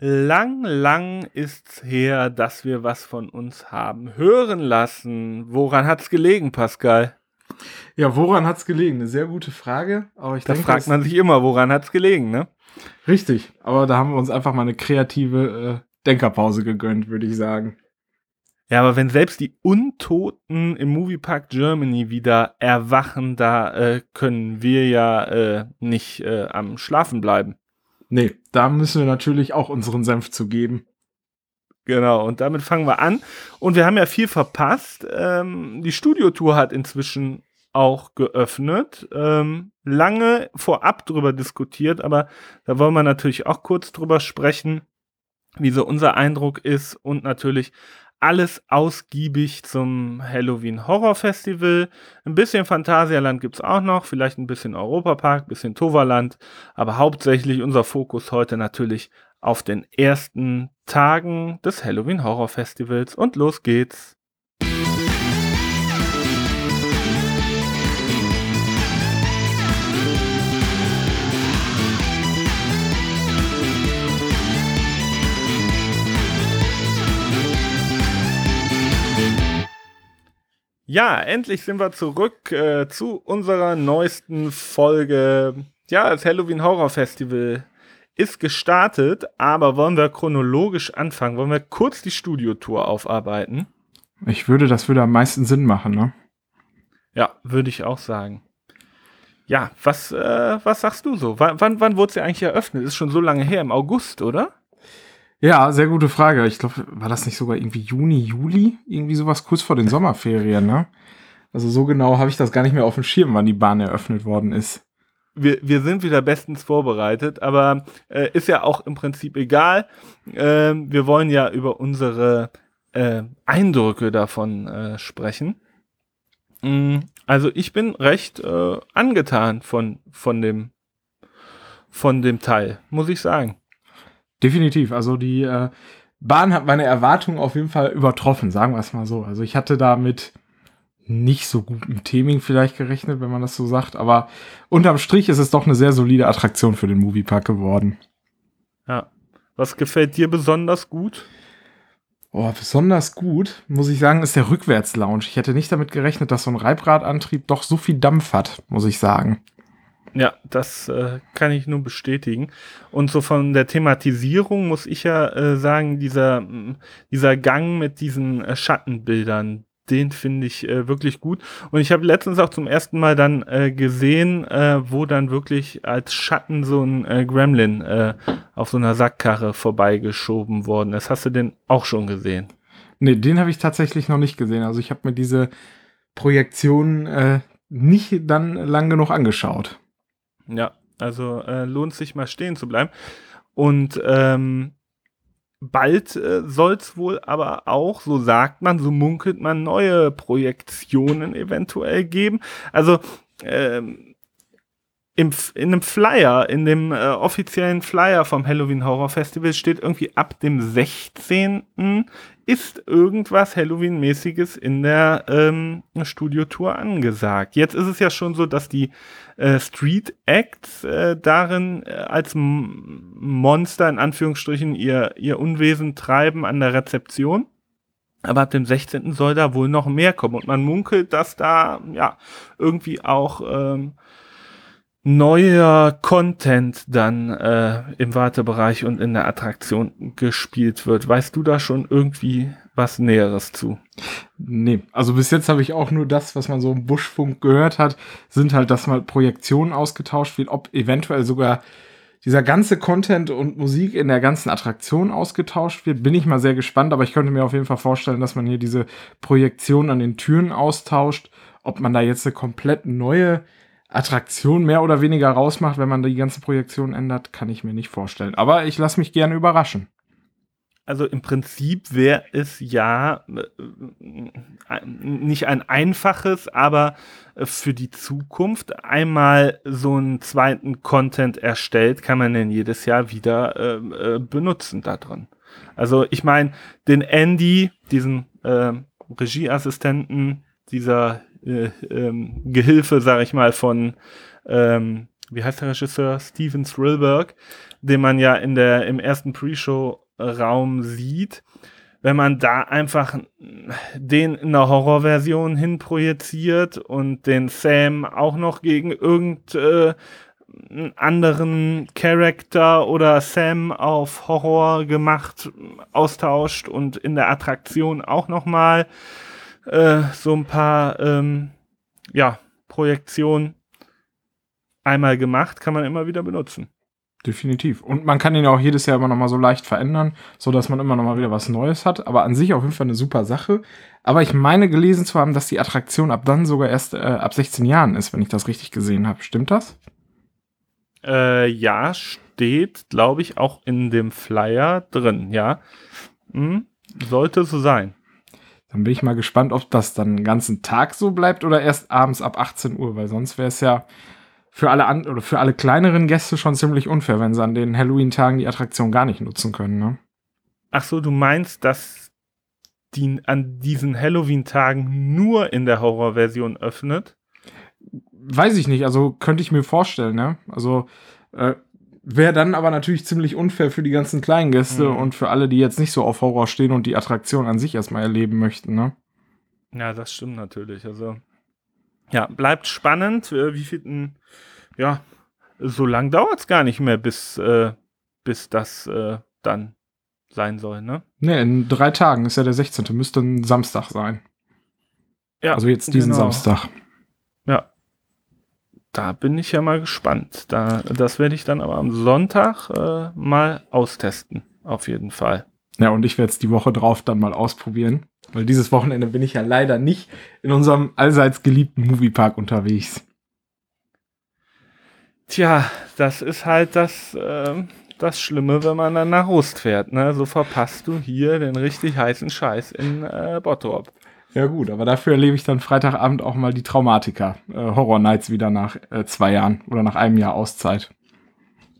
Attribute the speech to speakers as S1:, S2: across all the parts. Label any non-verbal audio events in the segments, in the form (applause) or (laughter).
S1: Lang, lang ist's her, dass wir was von uns haben hören lassen. Woran hat's gelegen, Pascal?
S2: Ja, woran hat's gelegen? Eine sehr gute Frage.
S1: Aber ich da denke, fragt man sich immer, woran hat's gelegen, ne?
S2: Richtig. Aber da haben wir uns einfach mal eine kreative äh, Denkerpause gegönnt, würde ich sagen.
S1: Ja, aber wenn selbst die Untoten im Moviepark Germany wieder erwachen, da äh, können wir ja äh, nicht äh, am Schlafen bleiben.
S2: Nee, da müssen wir natürlich auch unseren Senf zu geben.
S1: Genau, und damit fangen wir an. Und wir haben ja viel verpasst. Ähm, die Studiotour hat inzwischen auch geöffnet. Ähm, lange vorab drüber diskutiert, aber da wollen wir natürlich auch kurz drüber sprechen, wie so unser Eindruck ist und natürlich alles ausgiebig zum Halloween Horror Festival. Ein bisschen Phantasialand gibt es auch noch, vielleicht ein bisschen Europapark, ein bisschen Toverland, aber hauptsächlich unser Fokus heute natürlich auf den ersten Tagen des Halloween Horror Festivals und los geht's. Ja, endlich sind wir zurück äh, zu unserer neuesten Folge. Ja, das Halloween Horror Festival ist gestartet, aber wollen wir chronologisch anfangen? Wollen wir kurz die Studiotour aufarbeiten?
S2: Ich würde, das würde am meisten Sinn machen, ne?
S1: Ja, würde ich auch sagen. Ja, was, äh, was sagst du so? W wann, wann wurde sie eigentlich eröffnet? Ist schon so lange her, im August, oder?
S2: Ja, sehr gute Frage. Ich glaube, war das nicht sogar irgendwie Juni, Juli? Irgendwie sowas kurz vor den (laughs) Sommerferien, ne? Also so genau habe ich das gar nicht mehr auf dem Schirm, wann die Bahn eröffnet worden ist.
S1: Wir, wir sind wieder bestens vorbereitet, aber äh, ist ja auch im Prinzip egal. Äh, wir wollen ja über unsere äh, Eindrücke davon äh, sprechen. Mm, also ich bin recht äh, angetan von, von, dem, von dem Teil, muss ich sagen.
S2: Definitiv. Also die äh, Bahn hat meine Erwartungen auf jeden Fall übertroffen, sagen wir es mal so. Also ich hatte da mit nicht so gutem Theming vielleicht gerechnet, wenn man das so sagt, aber unterm Strich ist es doch eine sehr solide Attraktion für den Moviepark geworden.
S1: Ja. Was gefällt dir besonders gut?
S2: Oh, besonders gut, muss ich sagen, ist der Rückwärts-Lounge. Ich hätte nicht damit gerechnet, dass so ein Reibradantrieb doch so viel Dampf hat, muss ich sagen.
S1: Ja, das äh, kann ich nur bestätigen. Und so von der Thematisierung muss ich ja äh, sagen, dieser, dieser Gang mit diesen äh, Schattenbildern, den finde ich äh, wirklich gut. Und ich habe letztens auch zum ersten Mal dann äh, gesehen, äh, wo dann wirklich als Schatten so ein äh, Gremlin äh, auf so einer Sackkarre vorbeigeschoben worden ist. Hast du den auch schon gesehen?
S2: Nee, den habe ich tatsächlich noch nicht gesehen. Also ich habe mir diese Projektion äh, nicht dann lang genug angeschaut.
S1: Ja, also äh, lohnt sich mal stehen zu bleiben. Und ähm, bald äh, soll es wohl aber auch, so sagt man, so munkelt man, neue Projektionen eventuell geben. Also ähm, im, in einem Flyer, in dem äh, offiziellen Flyer vom Halloween Horror Festival steht irgendwie ab dem 16. ist irgendwas Halloween-mäßiges in der ähm, Studiotour angesagt. Jetzt ist es ja schon so, dass die äh, Street Acts äh, darin äh, als M Monster in Anführungsstrichen ihr, ihr Unwesen treiben an der Rezeption. Aber ab dem 16. soll da wohl noch mehr kommen. Und man munkelt, dass da ja irgendwie auch ähm, neuer Content dann äh, im Wartebereich und in der Attraktion gespielt wird. Weißt du da schon irgendwie was Näheres zu?
S2: Nee, also bis jetzt habe ich auch nur das, was man so im Buschfunk gehört hat, sind halt, dass mal Projektionen ausgetauscht wird, ob eventuell sogar dieser ganze Content und Musik in der ganzen Attraktion ausgetauscht wird, bin ich mal sehr gespannt, aber ich könnte mir auf jeden Fall vorstellen, dass man hier diese Projektion an den Türen austauscht, ob man da jetzt eine komplett neue Attraktion mehr oder weniger rausmacht, wenn man die ganze Projektion ändert, kann ich mir nicht vorstellen. Aber ich lasse mich gerne überraschen.
S1: Also im Prinzip wäre es ja äh, nicht ein einfaches, aber äh, für die Zukunft einmal so einen zweiten Content erstellt, kann man denn jedes Jahr wieder äh, äh benutzen da drin. Also ich meine, den Andy, diesen äh, Regieassistenten dieser äh, ähm, Gehilfe, sag ich mal, von ähm, wie heißt der Regisseur? Steven Spielberg, den man ja in der, im ersten Pre-Show-Raum sieht. Wenn man da einfach den in der Horrorversion hinprojiziert und den Sam auch noch gegen irgendeinen äh, anderen Charakter oder Sam auf Horror gemacht austauscht und in der Attraktion auch nochmal äh, so ein paar ähm, ja, Projektionen einmal gemacht, kann man immer wieder benutzen.
S2: Definitiv. Und man kann ihn auch jedes Jahr immer noch mal so leicht verändern, so dass man immer noch mal wieder was Neues hat. Aber an sich auf jeden Fall eine super Sache. Aber ich meine gelesen zu haben, dass die Attraktion ab dann sogar erst äh, ab 16 Jahren ist, wenn ich das richtig gesehen habe. Stimmt das?
S1: Äh, ja, steht, glaube ich, auch in dem Flyer drin, ja. Hm, sollte so sein.
S2: Dann bin ich mal gespannt, ob das dann den ganzen Tag so bleibt oder erst abends ab 18 Uhr, weil sonst wäre es ja für alle an oder für alle kleineren Gäste schon ziemlich unfair, wenn sie an den Halloween-Tagen die Attraktion gar nicht nutzen können, ne?
S1: Ach so, du meinst, dass die an diesen Halloween-Tagen nur in der Horrorversion öffnet?
S2: Weiß ich nicht, also könnte ich mir vorstellen, ne? Also äh, wäre dann aber natürlich ziemlich unfair für die ganzen kleinen Gäste
S1: Mhm.
S2: und für alle, die jetzt nicht so auf Horror stehen und die Attraktion an sich erstmal erleben möchten, ne?
S1: Ja, das stimmt natürlich. Also, ja, bleibt spannend. Äh, Wie viel, ja, so lang dauert es gar nicht mehr, bis, äh, bis das äh, dann sein soll, ne?
S2: Ne, in drei Tagen ist ja der 16. Müsste ein Samstag sein.
S1: Ja,
S2: Also jetzt diesen
S1: genau.
S2: Samstag.
S1: Da bin ich ja mal gespannt. Da, das werde ich dann aber am Sonntag äh, mal austesten. Auf jeden Fall.
S2: Ja, und ich werde es die Woche drauf dann mal ausprobieren. Weil dieses Wochenende bin ich ja leider nicht in unserem allseits geliebten Moviepark unterwegs.
S1: Tja, das ist halt das, ähm, das Schlimme, wenn man dann nach Rust fährt. Ne? So verpasst du hier den richtig heißen Scheiß in äh, Bottrop.
S2: Ja gut, aber dafür erlebe ich dann Freitagabend auch mal die Traumatiker äh, Horror Nights wieder nach äh, zwei Jahren oder nach einem Jahr Auszeit.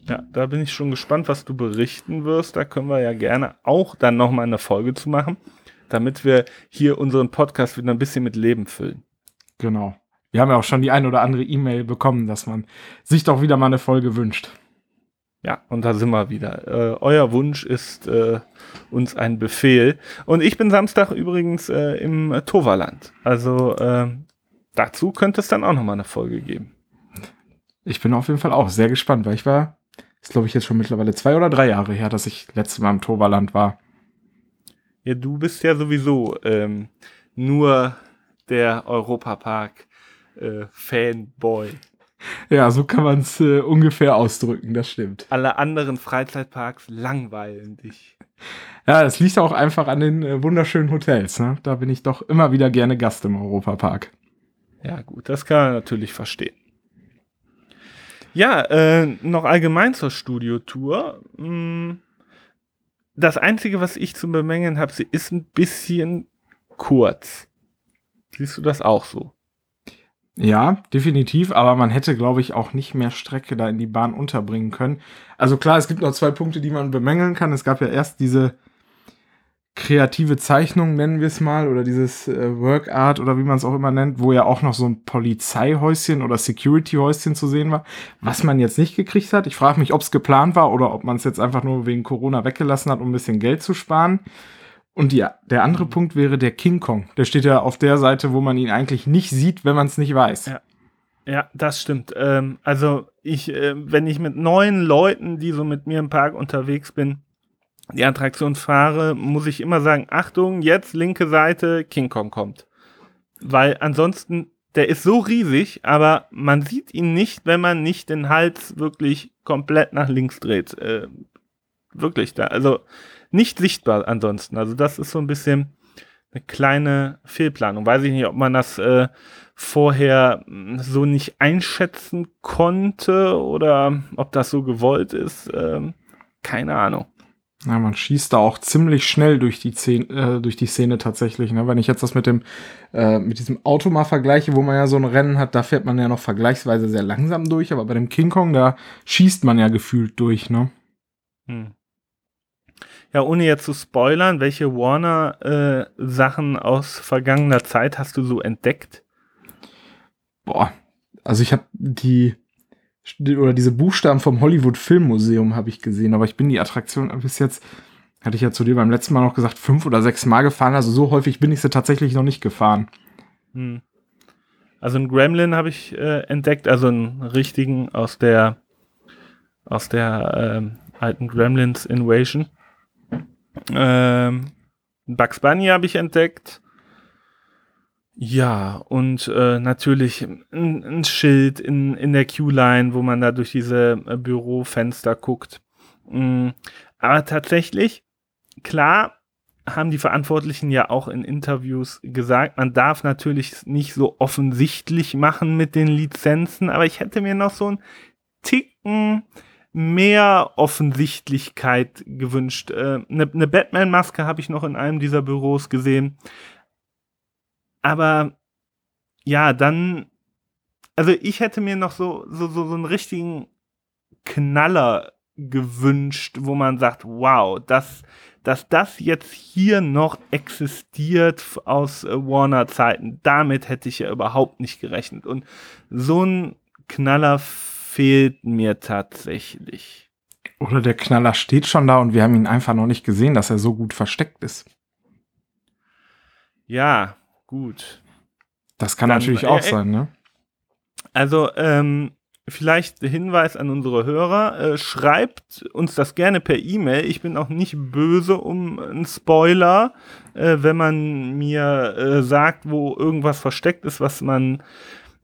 S1: Ja, da bin ich schon gespannt, was du berichten wirst. Da können wir ja gerne auch dann nochmal eine Folge zu machen, damit wir hier unseren Podcast wieder ein bisschen mit Leben füllen.
S2: Genau. Wir haben ja auch schon die ein oder andere E-Mail bekommen, dass man sich doch wieder mal eine Folge wünscht.
S1: Ja, und da sind wir wieder. Äh, euer Wunsch ist äh, uns ein Befehl. Und ich bin Samstag übrigens äh, im Toverland. Also ähm, dazu könnte es dann auch nochmal eine Folge geben.
S2: Ich bin auf jeden Fall auch sehr gespannt, weil ich war, ist glaube ich jetzt schon mittlerweile zwei oder drei Jahre her, dass ich letztes Mal im Toverland war.
S1: Ja, du bist ja sowieso ähm, nur der Europapark äh, Fanboy.
S2: Ja, so kann man es äh, ungefähr ausdrücken, das stimmt.
S1: Alle anderen Freizeitparks langweilen dich.
S2: Ja, das liegt auch einfach an den äh, wunderschönen Hotels. Ne? Da bin ich doch immer wieder gerne Gast im Europapark.
S1: Ja, gut, das kann man natürlich verstehen. Ja, äh, noch allgemein zur Studiotour. Mm, Das Einzige, was ich zu bemängeln habe, sie ist ein bisschen kurz. Siehst du das auch so?
S2: Ja, definitiv, aber man hätte, glaube ich, auch nicht mehr Strecke da in die Bahn unterbringen können. Also klar, es gibt noch zwei Punkte, die man bemängeln kann. Es gab ja erst diese kreative Zeichnung, nennen wir es mal, oder dieses äh, Work Art oder wie man es auch immer nennt, wo ja auch noch so ein Polizeihäuschen oder Security-Häuschen zu sehen war, was man jetzt nicht gekriegt hat. Ich frage mich, ob es geplant war oder ob man es jetzt einfach nur wegen Corona weggelassen hat, um ein bisschen Geld zu sparen. Und ja, der andere Punkt wäre der King Kong. Der steht ja auf der Seite, wo man ihn eigentlich nicht sieht, wenn man es nicht weiß.
S1: Ja. Ja, das stimmt. Ähm, also ich, äh, wenn ich mit neuen Leuten, die so mit mir im Park unterwegs bin, die Attraktion fahre, muss ich immer sagen, Achtung, jetzt linke Seite, King Kong kommt. Weil ansonsten, der ist so riesig, aber man sieht ihn nicht, wenn man nicht den Hals wirklich komplett nach links dreht. Äh, wirklich da. Also nicht sichtbar ansonsten. Also das ist so ein bisschen eine kleine Fehlplanung. Weiß ich nicht, ob man das äh, vorher mh, so nicht einschätzen konnte oder ob das so gewollt ist. Ähm, keine Ahnung.
S2: Ja, man schießt da auch ziemlich schnell durch die Szene, äh, durch die Szene tatsächlich. Ne? Wenn ich jetzt das mit dem, äh, mit diesem Auto mal vergleiche, wo man ja so ein Rennen hat, da fährt man ja noch vergleichsweise sehr langsam durch, aber bei dem King Kong, da schießt man ja gefühlt durch, ne?
S1: Hm. Ja, ohne jetzt zu spoilern, welche Warner-Sachen aus vergangener Zeit hast du so entdeckt?
S2: Boah, also ich habe die oder diese Buchstaben vom Hollywood Filmmuseum habe ich gesehen, aber ich bin die Attraktion bis jetzt, hatte ich ja zu dir beim letzten Mal noch gesagt, fünf oder sechs Mal gefahren. Also so häufig bin ich sie tatsächlich noch nicht gefahren. Hm.
S1: Also einen Gremlin habe ich äh, entdeckt, also einen richtigen aus der aus der ähm, alten Gremlins Invasion. Ähm, Bugs Bunny habe ich entdeckt. Ja, und äh, natürlich ein, ein, Schild in, in der Q-Line, wo man da durch diese äh, Bürofenster guckt. Mhm. Aber tatsächlich, klar, haben die Verantwortlichen ja auch in Interviews gesagt, man darf natürlich nicht so offensichtlich machen mit den Lizenzen, aber ich hätte mir noch so ein Ticken mehr Offensichtlichkeit gewünscht. Eine äh, ne, ne Batman-Maske habe ich noch in einem dieser Büros gesehen. Aber ja, dann, also ich hätte mir noch so, so, so, so einen richtigen Knaller gewünscht, wo man sagt, wow, das, dass das jetzt hier noch existiert aus äh, Warner-Zeiten, damit hätte ich ja überhaupt nicht gerechnet. Und so ein Knaller fehlt mir tatsächlich.
S2: Oder der Knaller steht schon da und wir haben ihn einfach noch nicht gesehen, dass er so gut versteckt ist.
S1: Ja, gut.
S2: Das kann Dann, natürlich auch äh, sein, ne?
S1: Also, ähm, vielleicht Hinweis an unsere Hörer, äh, schreibt uns das gerne per E-Mail. Ich bin auch nicht böse um einen Spoiler, äh, wenn man mir äh, sagt, wo irgendwas versteckt ist, was man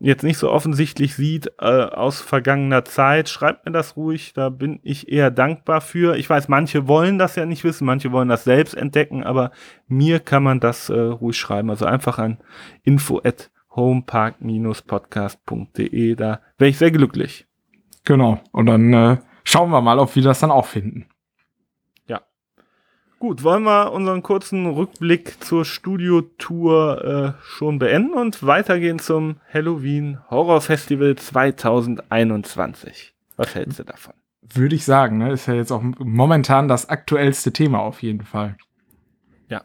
S1: jetzt nicht so offensichtlich sieht äh, aus vergangener Zeit, schreibt mir das ruhig, da bin ich eher dankbar für. Ich weiß, manche wollen das ja nicht wissen, manche wollen das selbst entdecken, aber mir kann man das äh, ruhig schreiben. Also einfach an info at homepark-podcast.de, da wäre ich sehr glücklich.
S2: Genau, und dann äh, schauen wir mal, ob wir das dann auch finden.
S1: Gut, wollen wir unseren kurzen Rückblick zur Studiotour äh, schon beenden und weitergehen zum Halloween Horror Festival 2021. Was hältst du davon?
S2: Würde ich sagen, ne? Ist ja jetzt auch momentan das aktuellste Thema auf jeden Fall.
S1: Ja.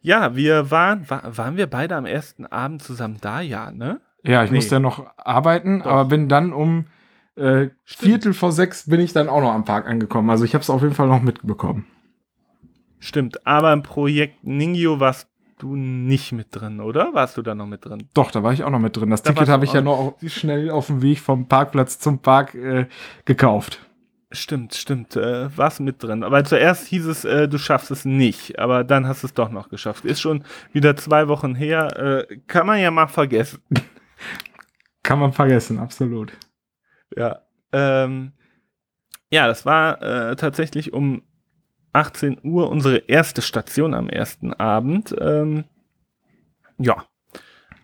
S1: Ja, wir waren, war, waren wir beide am ersten Abend zusammen da, ja, ne?
S2: Ja, ich nee. musste ja noch arbeiten, Doch. aber bin dann um äh, Viertel vor sechs bin ich dann auch noch am Park angekommen. Also ich habe es auf jeden Fall noch mitbekommen.
S1: Stimmt, aber im Projekt Ningyo warst du nicht mit drin, oder? Warst du da noch mit drin?
S2: Doch, da war ich auch noch mit drin. Das da Ticket habe ich ja noch schnell auf dem Weg vom Parkplatz zum Park äh, gekauft.
S1: Stimmt, stimmt. Äh, warst mit drin. Aber zuerst hieß es, äh, du schaffst es nicht. Aber dann hast du es doch noch geschafft. Ist schon wieder zwei Wochen her. Äh, kann man ja mal vergessen. (laughs)
S2: kann man vergessen, absolut.
S1: Ja. Ähm, ja, das war äh, tatsächlich um 18 Uhr unsere erste Station am ersten Abend. Ähm, ja.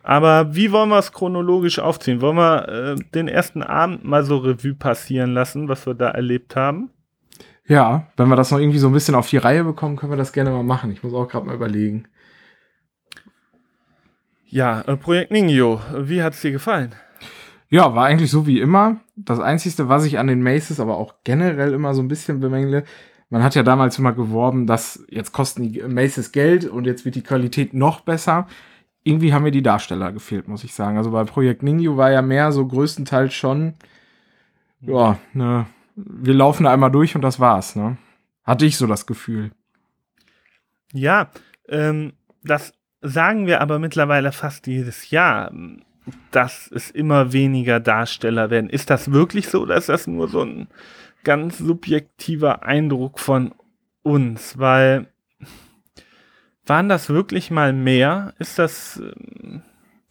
S1: Aber wie wollen wir es chronologisch aufziehen? Wollen wir äh, den ersten Abend mal so Revue passieren lassen, was wir da erlebt haben?
S2: Ja, wenn wir das noch irgendwie so ein bisschen auf die Reihe bekommen, können wir das gerne mal machen. Ich muss auch gerade mal überlegen.
S1: Ja, äh, Projekt Ningyo, wie hat es dir gefallen?
S2: Ja, war eigentlich so wie immer. Das Einzige, was ich an den Maces aber auch generell immer so ein bisschen bemängle, man hat ja damals immer geworben, dass jetzt kosten die Maces Geld und jetzt wird die Qualität noch besser. Irgendwie haben mir die Darsteller gefehlt, muss ich sagen. Also bei Projekt Ningyu war ja mehr so größtenteils schon, ja, ne, wir laufen einmal durch und das war's, ne? Hatte ich so das Gefühl.
S1: Ja, ähm, das sagen wir aber mittlerweile fast jedes Jahr, dass es immer weniger Darsteller werden. Ist das wirklich so oder ist das nur so ein ganz subjektiver Eindruck von uns, weil waren das wirklich mal mehr? Ist das, ähm,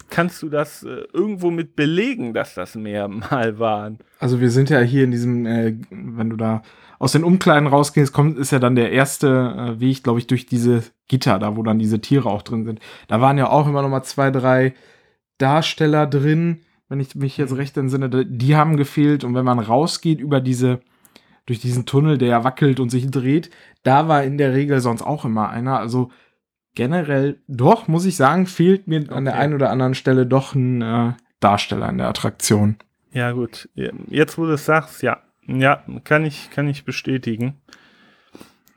S1: kannst du das äh, irgendwo mit belegen, dass das mehr mal waren?
S2: Also wir sind ja hier in diesem, äh, wenn du da aus den Umkleiden rausgehst, kommt, ist ja dann der erste äh, Weg, glaube ich, durch diese Gitter, da wo dann diese Tiere auch drin sind. Da waren ja auch immer noch mal zwei, drei Darsteller drin, wenn ich mich jetzt recht entsinne, die haben gefehlt. Und wenn man rausgeht über diese durch diesen Tunnel, der wackelt und sich dreht. Da war in der Regel sonst auch immer einer. Also generell, doch, muss ich sagen, fehlt mir okay. an der einen oder anderen Stelle doch ein äh, Darsteller in der Attraktion.
S1: Ja, gut. Jetzt, wo du es sagst, ja. Ja, kann ich, kann ich bestätigen.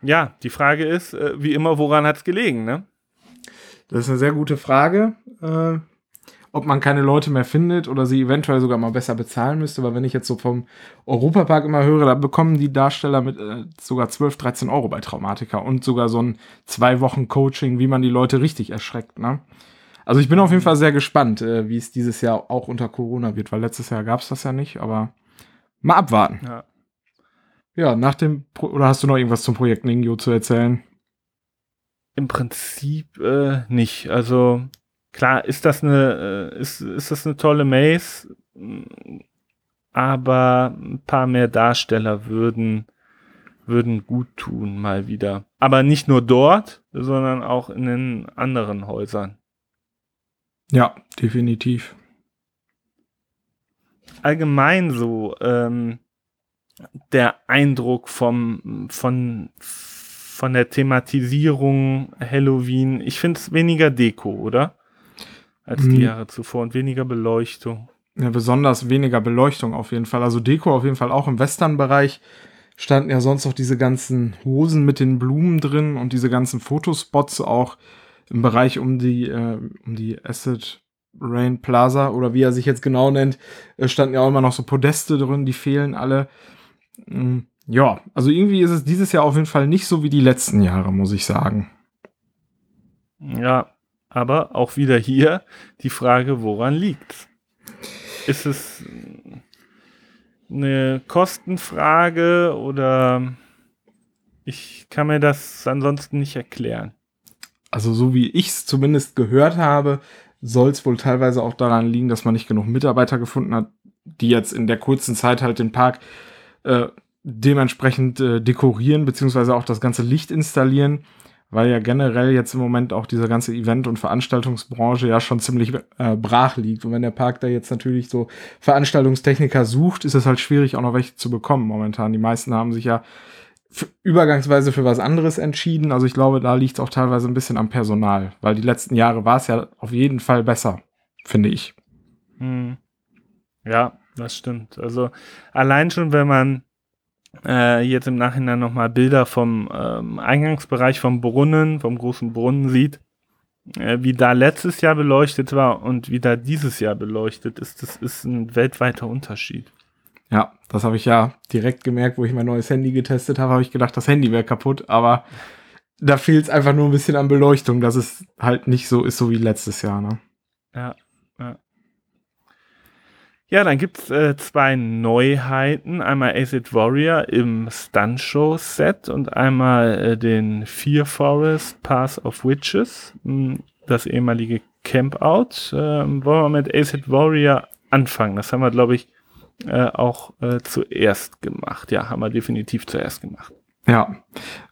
S1: Ja, die Frage ist, äh, wie immer, woran hat es gelegen, ne?
S2: Das ist eine sehr gute Frage. Äh, ob man keine Leute mehr findet oder sie eventuell sogar mal besser bezahlen müsste, weil wenn ich jetzt so vom Europapark immer höre, da bekommen die Darsteller mit äh, sogar 12, 13 Euro bei Traumatika und sogar so ein zwei Wochen Coaching, wie man die Leute richtig erschreckt, ne? Also ich bin auf jeden Fall sehr gespannt, äh, wie es dieses Jahr auch unter Corona wird, weil letztes Jahr gab es das ja nicht, aber mal abwarten.
S1: Ja.
S2: Ja, nach dem, Pro oder hast du noch irgendwas zum Projekt Ningyo zu erzählen?
S1: Im Prinzip äh, nicht. Also klar ist das eine, äh, ist, ist das eine tolle Maze, aber ein paar mehr Darsteller würden, würden gut tun, mal wieder. Aber nicht nur dort, sondern auch in den anderen Häusern.
S2: Ja, definitiv.
S1: Allgemein so ähm, der Eindruck vom, von, von der Thematisierung Halloween. Ich finde es weniger Deko, oder? Als die
S2: Mhm.
S1: Jahre zuvor und weniger Beleuchtung.
S2: Ja, besonders weniger Beleuchtung auf jeden Fall. Also Deko auf jeden Fall auch im Western-Bereich standen ja sonst noch diese ganzen Hosen mit den Blumen drin und diese ganzen Fotospots auch im Bereich um die, äh, um die Acid Rain Plaza oder wie er sich jetzt genau nennt, äh, standen ja auch immer noch so Podeste drin, die fehlen alle. Mm, Ja, also irgendwie ist es dieses Jahr auf jeden Fall nicht so wie die letzten Jahre, muss ich sagen.
S1: Ja, aber auch wieder hier die Frage, woran liegt's? Ist es eine Kostenfrage oder ich kann mir das ansonsten nicht erklären.
S2: Also so wie ich es zumindest gehört habe, soll es wohl teilweise auch daran liegen, dass man nicht genug Mitarbeiter gefunden hat, die jetzt in der kurzen Zeit halt den Park äh, dementsprechend äh, dekorieren, beziehungsweise auch das ganze Licht installieren, weil ja generell jetzt im Moment auch diese ganze Event- und Veranstaltungsbranche ja schon ziemlich äh, brach liegt. Und wenn der Park da jetzt natürlich so Veranstaltungstechniker sucht, ist es halt schwierig, auch noch welche zu bekommen momentan. Die meisten haben sich ja übergangsweise für was anderes entschieden. Also ich glaube, da liegt es auch teilweise ein bisschen am Personal, weil die letzten Jahre war es ja auf jeden Fall besser, finde ich.
S1: Hm. Ja, das stimmt. Also allein schon, wenn man äh, jetzt im Nachhinein nochmal Bilder vom ähm, Eingangsbereich vom Brunnen, vom großen Brunnen sieht, äh, wie da letztes Jahr beleuchtet war und wie da dieses Jahr beleuchtet ist, das ist ein weltweiter Unterschied.
S2: Ja, das habe ich ja direkt gemerkt, wo ich mein neues Handy getestet habe, habe ich gedacht, das Handy wäre kaputt, aber da fehlt es einfach nur ein bisschen an Beleuchtung, dass es halt nicht so ist, so wie letztes Jahr. Ne?
S1: Ja, ja. Ja, dann gibt's äh, zwei Neuheiten. Einmal Acid Warrior im Stunt-Show-Set und einmal äh, den Fear Forest Path of Witches, mh, das ehemalige Campout. Ähm, wollen wir mit Acid Warrior anfangen? Das haben wir, glaube ich, äh, auch äh, zuerst gemacht. Ja, haben wir definitiv zuerst gemacht.
S2: Ja,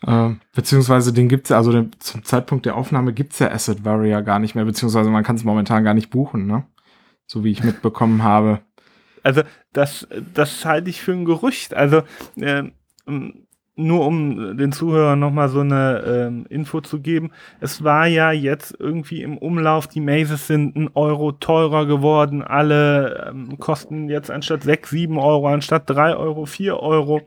S2: äh, beziehungsweise den gibt's ja, also den, zum Zeitpunkt der Aufnahme gibt's ja Asset Warrior gar nicht mehr, beziehungsweise man kann es momentan gar nicht buchen, ne? So wie ich mitbekommen habe.
S1: Also das, das halte ich für ein Gerücht. Also äh, nur um den Zuhörern nochmal so eine ähm, Info zu geben. Es war ja jetzt irgendwie im Umlauf, die Mazes sind ein Euro teurer geworden. Alle ähm, kosten jetzt anstatt 6, 7 Euro, anstatt 3 Euro, 4 Euro.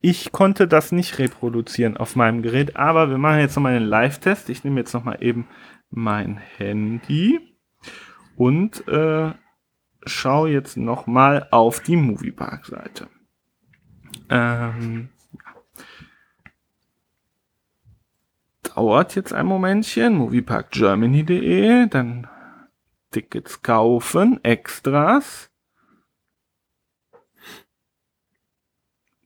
S1: Ich konnte das nicht reproduzieren auf meinem Gerät, aber wir machen jetzt nochmal einen Live-Test. Ich nehme jetzt nochmal eben mein Handy und äh, schau jetzt noch mal auf die Moviepark-Seite. Ähm. Dauert jetzt ein Momentchen. Movieparkgermany.de, dann Tickets kaufen, Extras.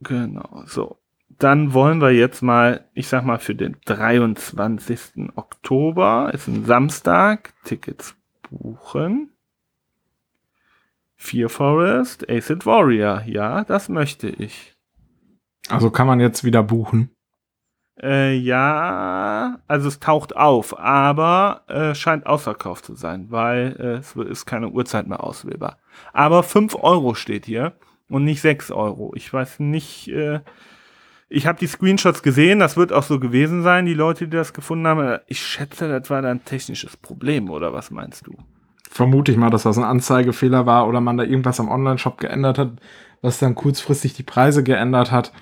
S1: Genau, so. Dann wollen wir jetzt mal, ich sag mal, für den 23. Oktober, ist ein Samstag, Tickets buchen. Fear Forest, Acid Warrior. Ja, das möchte ich.
S2: Also kann man jetzt wieder buchen.
S1: Äh, ja, also es taucht auf, aber äh, scheint ausverkauft zu sein, weil äh, es ist keine Uhrzeit mehr auswählbar. Aber 5 Euro steht hier und nicht 6 Euro. Ich weiß nicht, äh, ich habe die Screenshots gesehen, das wird auch so gewesen sein, die Leute, die das gefunden haben. Ich schätze, das war dann ein technisches Problem, oder was meinst du?
S2: Vermute ich mal, dass das ein Anzeigefehler war oder man da irgendwas am Online-Shop geändert hat, was dann kurzfristig die Preise geändert hat.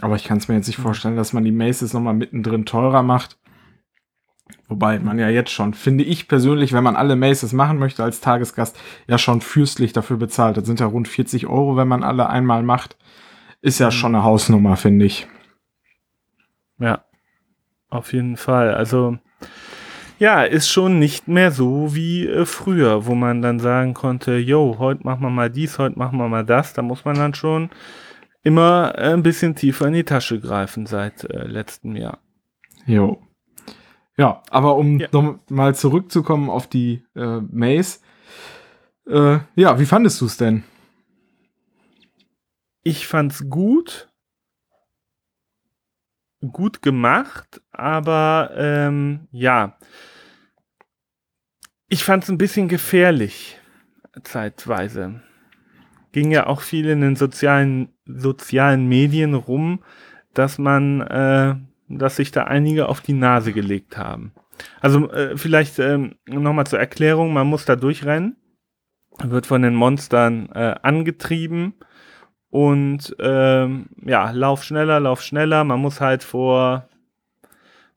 S2: Aber ich kann es mir jetzt nicht vorstellen, dass man die Maces nochmal mittendrin teurer macht. Wobei man ja jetzt schon, finde ich persönlich, wenn man alle Maces machen möchte als Tagesgast, ja schon fürstlich dafür bezahlt. Das sind ja rund 40 Euro, wenn man alle einmal macht. Ist ja schon eine Hausnummer, finde ich.
S1: Ja, auf jeden Fall. Also, ja, ist schon nicht mehr so wie äh, früher, wo man dann sagen konnte, yo, heute machen wir mal dies, heute machen wir mal das. Da muss man dann schon immer äh, ein bisschen tiefer in die Tasche greifen seit äh, letztem Jahr.
S2: Jo. Ja, aber um ja. noch mal zurückzukommen auf die äh, Maze. Äh, ja, wie fandest du es denn?
S1: Ich fand's gut. Gut gemacht, aber ähm, ja. Ich fand's ein bisschen gefährlich, zeitweise. Ging ja auch viel in den sozialen, sozialen Medien rum, dass man äh, dass sich da einige auf die Nase gelegt haben. Also äh, vielleicht ähm, nochmal zur Erklärung, man muss da durchrennen, wird von den Monstern äh, angetrieben und ähm, ja, lauf schneller, lauf schneller, man muss halt vor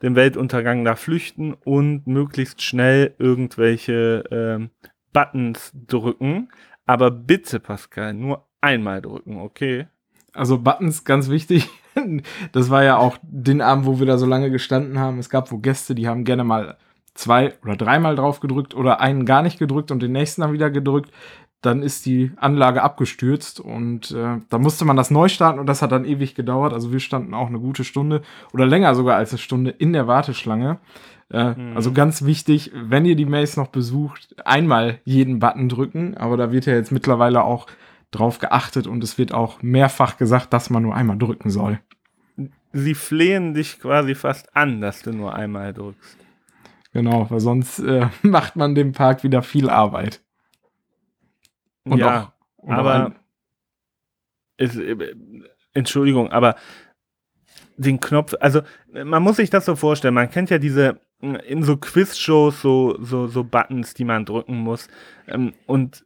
S1: dem Weltuntergang da flüchten und möglichst schnell irgendwelche ähm, Buttons drücken. Aber bitte, Pascal, nur einmal drücken, okay?
S2: Also Buttons, ganz wichtig. (laughs) Das war ja auch den Abend, wo wir da so lange gestanden haben. Es gab wo Gäste, die haben gerne mal zwei oder dreimal drauf gedrückt oder einen gar nicht gedrückt und den nächsten dann wieder gedrückt. Dann ist die Anlage abgestürzt und äh, da musste man das neu starten und das hat dann ewig gedauert. Also wir standen auch eine gute Stunde oder länger sogar als eine Stunde in der Warteschlange. Äh, mhm. Also ganz wichtig, wenn ihr die Maze noch besucht, einmal jeden Button drücken. Aber da wird ja jetzt mittlerweile auch drauf geachtet und es wird auch mehrfach gesagt, dass man nur einmal drücken soll.
S1: Sie flehen dich quasi fast an, dass du nur einmal drückst.
S2: Genau, weil sonst äh, (laughs) macht man dem Park wieder viel Arbeit.
S1: Und ja, auch, aber ist, äh, Entschuldigung, aber den Knopf, also man muss sich das so vorstellen, man kennt ja diese in so Quiz-Shows so, so, so Buttons, die man drücken muss. Ähm, und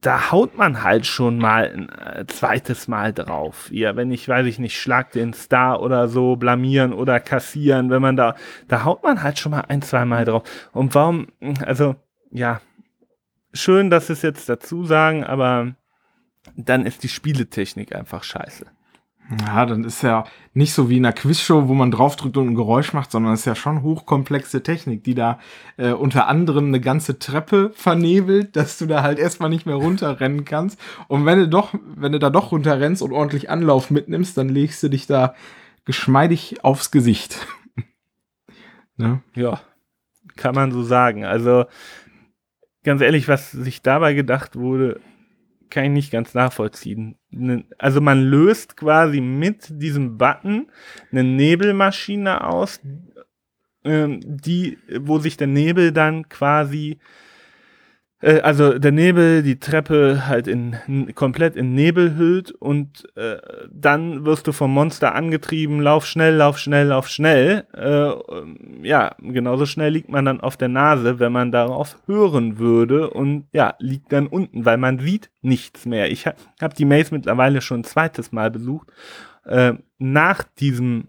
S1: da haut man halt schon mal ein äh, zweites Mal drauf. Ja, wenn ich, weiß ich nicht, schlag den Star oder so, blamieren oder kassieren, wenn man da, da haut man halt schon mal ein, zwei Mal drauf. Und warum, also, ja, schön, dass sie es jetzt dazu sagen, aber dann ist die Spieletechnik einfach scheiße.
S2: Ja, dann ist ja nicht so wie in einer Quizshow, wo man draufdrückt und ein Geräusch macht, sondern es ist ja schon hochkomplexe Technik, die da äh, unter anderem eine ganze Treppe vernebelt, dass du da halt erstmal nicht mehr runterrennen kannst. Und wenn du doch, wenn du da doch runterrennst und ordentlich Anlauf mitnimmst, dann legst du dich da geschmeidig aufs Gesicht. (laughs)
S1: ne? Ja, kann man so sagen. Also ganz ehrlich, was sich dabei gedacht wurde, kann ich nicht ganz nachvollziehen. Ne, also man löst quasi mit diesem Button eine Nebelmaschine aus, ähm, die, wo sich der Nebel dann quasi äh, also der Nebel, die Treppe halt in komplett in Nebel hüllt und äh, dann wirst du vom Monster angetrieben, lauf schnell, lauf schnell, lauf schnell. Äh, ja, genauso schnell liegt man dann auf der Nase, wenn man darauf hören würde und ja, liegt dann unten, weil man sieht nichts mehr. Ich ha habe die Maze mittlerweile schon ein zweites Mal besucht. Äh, nach diesem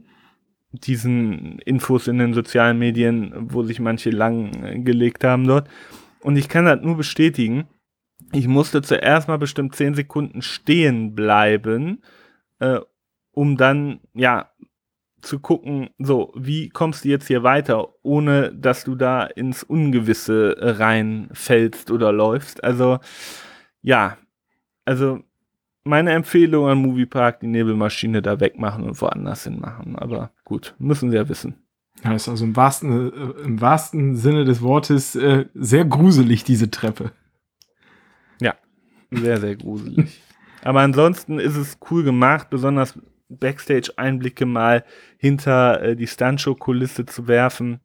S1: diesen Infos in den sozialen Medien, wo sich manche lang gelegt haben dort, und ich kann das nur bestätigen. Ich musste zuerst mal bestimmt 10 Sekunden stehen bleiben, äh, um dann, ja, zu gucken, so, wie kommst du jetzt hier weiter, ohne dass du da ins Ungewisse reinfällst oder läufst. Also, ja, also meine Empfehlung an Moviepark, die Nebelmaschine da wegmachen und woanders hin machen. Aber gut, müssen sie ja wissen.
S2: Ja, ist also im wahrsten, äh, im wahrsten Sinne des Wortes äh, sehr gruselig, diese Treppe.
S1: Ja, sehr, sehr gruselig. (laughs) Aber ansonsten ist es cool gemacht, besonders Backstage-Einblicke mal hinter äh, die Stuntshow-Kulisse zu werfen,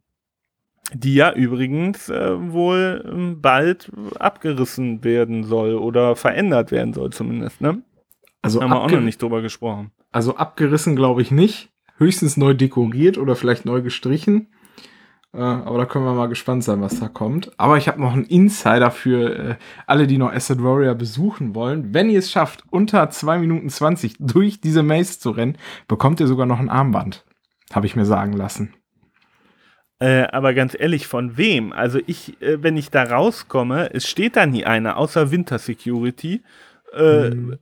S1: die ja übrigens äh, wohl ähm, bald abgerissen werden soll oder verändert werden soll zumindest, ne?
S2: Also haben wir auch noch nicht drüber gesprochen. Also abgerissen glaube ich nicht höchstens neu dekoriert oder vielleicht neu gestrichen. Äh, aber da können wir mal gespannt sein, was da kommt. Aber ich habe noch einen Insider für äh, alle, die noch Asset Warrior besuchen wollen. Wenn ihr es schafft, unter 2 Minuten 20 durch diese Maze zu rennen, bekommt ihr sogar noch ein Armband. Habe ich mir sagen lassen.
S1: Äh, aber ganz ehrlich, von wem? Also ich, äh, wenn ich da rauskomme, es steht da nie einer, außer Winter Security. Äh, mhm.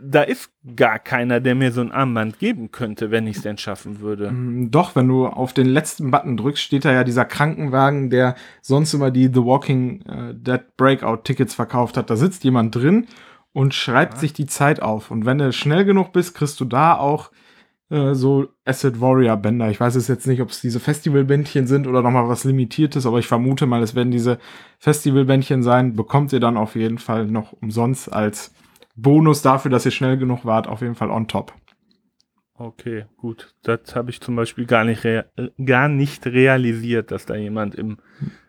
S1: Da ist gar keiner, der mir so ein Armband geben könnte, wenn ich es denn schaffen würde.
S2: Mm, doch, wenn du auf den letzten Button drückst, steht da ja dieser Krankenwagen, der sonst immer die The Walking äh, Dead Breakout Tickets verkauft hat. Da sitzt jemand drin und schreibt ja. sich die Zeit auf. Und wenn du schnell genug bist, kriegst du da auch äh, so Acid Warrior Bänder. Ich weiß es jetzt nicht, ob es diese Festivalbändchen sind oder nochmal was Limitiertes, aber ich vermute mal, es werden diese Festivalbändchen sein. Bekommt ihr dann auf jeden Fall noch umsonst als Bonus dafür, dass ihr schnell genug wart, auf jeden Fall on top.
S1: Okay, gut. Das habe ich zum Beispiel gar nicht, gar nicht realisiert, dass da jemand im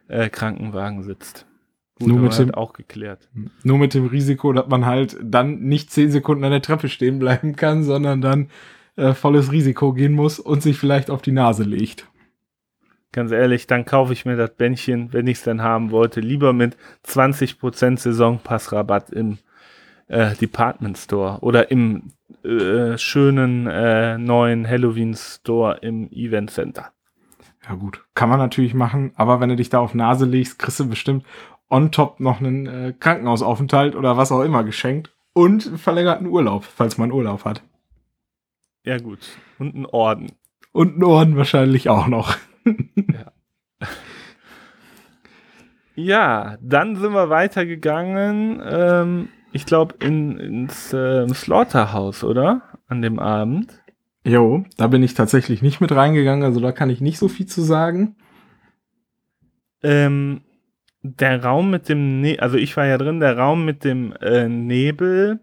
S1: äh, Krankenwagen sitzt.
S2: Gut, nur mit dem, auch geklärt. Nur mit dem Risiko, dass man halt dann nicht zehn Sekunden an der Treppe stehen bleiben kann, sondern dann äh, volles Risiko gehen muss und sich vielleicht auf die Nase legt.
S1: Ganz ehrlich, dann kaufe ich mir das Bändchen, wenn ich es denn haben wollte, lieber mit 20% Saisonpassrabatt im äh, Department Store oder im äh, schönen äh, neuen Halloween Store im Event Center.
S2: Ja gut, kann man natürlich machen, aber wenn du dich da auf Nase legst, kriegst du bestimmt on top noch einen äh, Krankenhausaufenthalt oder was auch immer geschenkt und verlängerten Urlaub, falls man Urlaub hat.
S1: Ja gut, und einen Orden.
S2: Und einen Orden wahrscheinlich auch noch.
S1: ja. (laughs) ja, dann sind wir weitergegangen. Ähm, ich glaube, in, ins äh, Slaughterhouse, oder? An dem Abend.
S2: Jo, da bin ich tatsächlich nicht mit reingegangen, also da kann ich nicht so viel zu sagen.
S1: Ähm, der Raum mit dem, ne also ich war ja drin, der Raum mit dem äh, Nebel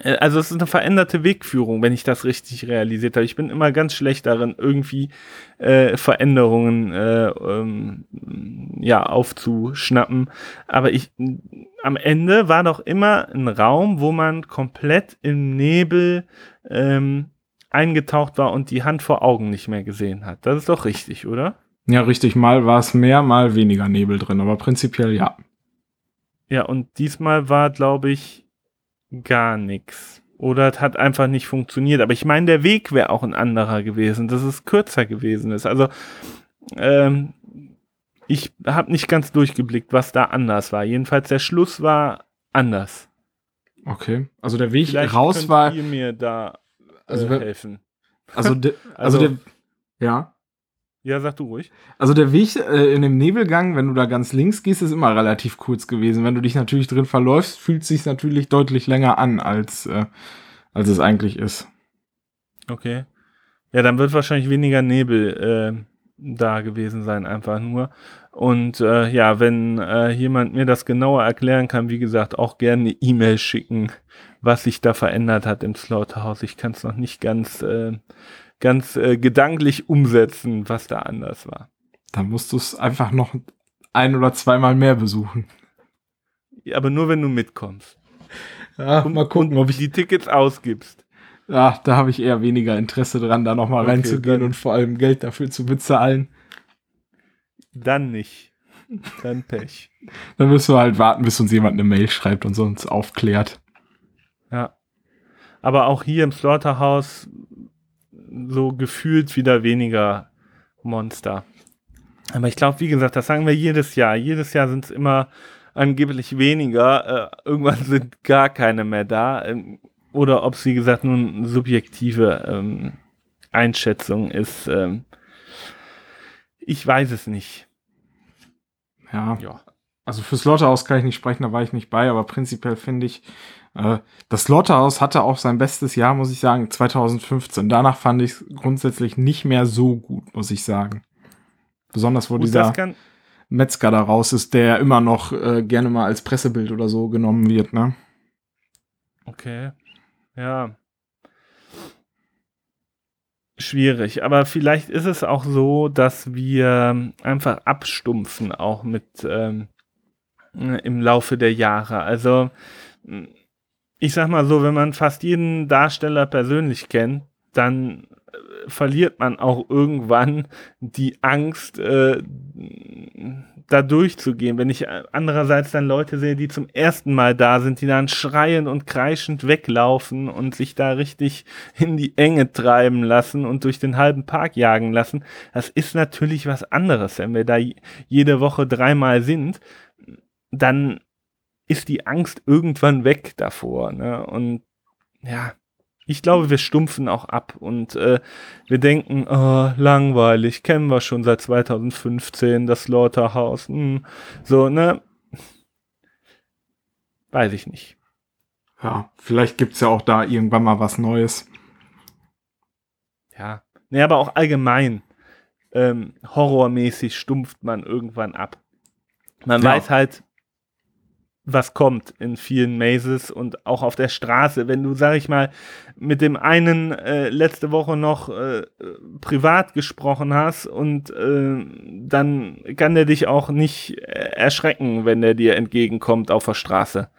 S1: äh, also es ist eine veränderte Wegführung, wenn ich das richtig realisiert habe. Ich bin immer ganz schlecht darin, irgendwie äh, Veränderungen äh, ähm, ja aufzuschnappen. Aber ich am Ende war doch immer ein Raum, wo man komplett im Nebel ähm, eingetaucht war und die Hand vor Augen nicht mehr gesehen hat. Das ist doch richtig, oder?
S2: Ja, richtig. Mal war es mehr, mal weniger Nebel drin, aber prinzipiell ja.
S1: Ja, und diesmal war, glaube ich, gar nichts. Oder es hat einfach nicht funktioniert. Aber ich meine, der Weg wäre auch ein anderer gewesen, dass es kürzer gewesen ist. Also, ähm, ich habe nicht ganz durchgeblickt, was da anders war. Jedenfalls der Schluss war anders.
S2: Okay, also der Weg Vielleicht raus war.
S1: Ihr mir da äh, also, helfen.
S2: Also, de, (laughs) also, also der, ja.
S1: Ja, sag du ruhig.
S2: Also der Weg äh, in dem Nebelgang, wenn du da ganz links gehst, ist immer relativ kurz gewesen. Wenn du dich natürlich drin verläufst, fühlt es sich natürlich deutlich länger an, als, äh, als es eigentlich ist.
S1: Okay. Ja, dann wird wahrscheinlich weniger Nebel äh, da gewesen sein, einfach nur. Und äh, ja, wenn äh, jemand mir das genauer erklären kann, wie gesagt, auch gerne eine E-Mail schicken, was sich da verändert hat im Slaughterhouse. Ich kann es noch nicht ganz äh, ganz äh, gedanklich umsetzen, was da anders war.
S2: Dann musst du es einfach noch ein oder zweimal mehr besuchen.
S1: Ja, aber nur wenn du mitkommst.
S2: Ja, und, mal gucken, ob ich
S1: die Tickets ausgibst.
S2: Ja, da habe ich eher weniger Interesse dran, da nochmal okay, reinzugehen und vor allem Geld dafür zu bezahlen.
S1: Dann nicht. Dann Pech. (laughs)
S2: dann müssen wir halt warten, bis uns jemand eine Mail schreibt und uns aufklärt.
S1: Ja. Aber auch hier im Slaughterhouse so gefühlt wieder weniger Monster. Aber ich glaube, wie gesagt, das sagen wir jedes Jahr. Jedes Jahr sind es immer angeblich weniger. Äh, irgendwann sind gar keine mehr da. Ähm, oder ob es, wie gesagt, nun eine subjektive ähm, Einschätzung ist. Ähm, ich weiß es nicht.
S2: Ja. ja. Also für Slaughterhouse kann ich nicht sprechen, da war ich nicht bei, aber prinzipiell finde ich, äh, das Slaughterhouse hatte auch sein bestes Jahr, muss ich sagen, 2015. Danach fand ich es grundsätzlich nicht mehr so gut, muss ich sagen. Besonders wo gut, dieser Metzger da raus ist, der immer noch äh, gerne mal als Pressebild oder so genommen wird, ne?
S1: Okay. Ja. Schwierig, aber vielleicht ist es auch so, dass wir einfach abstumpfen, auch mit ähm, im Laufe der Jahre. Also ich sag mal so, wenn man fast jeden Darsteller persönlich kennt, dann verliert man auch irgendwann die Angst, äh, da durchzugehen. Wenn ich andererseits dann Leute sehe, die zum ersten Mal da sind, die dann schreiend und kreischend weglaufen und sich da richtig in die Enge treiben lassen und durch den halben Park jagen lassen, das ist natürlich was anderes. Wenn wir da jede Woche dreimal sind, dann ist die Angst irgendwann weg davor. Ne? Und ja, ich glaube, wir stumpfen auch ab und äh, wir denken, oh, langweilig, kennen wir schon seit 2015, das Slaughterhouse. Hm. So, ne? Weiß ich nicht.
S2: Ja, vielleicht gibt's ja auch da irgendwann mal was Neues.
S1: Ja, ne, aber auch allgemein ähm, horrormäßig stumpft man irgendwann ab. Man ja. weiß halt, was kommt in vielen Mazes und auch auf der Straße. Wenn du, sag ich mal, mit dem einen äh, letzte Woche noch äh, privat gesprochen hast und äh, dann kann der dich auch nicht erschrecken, wenn der dir entgegenkommt auf der Straße.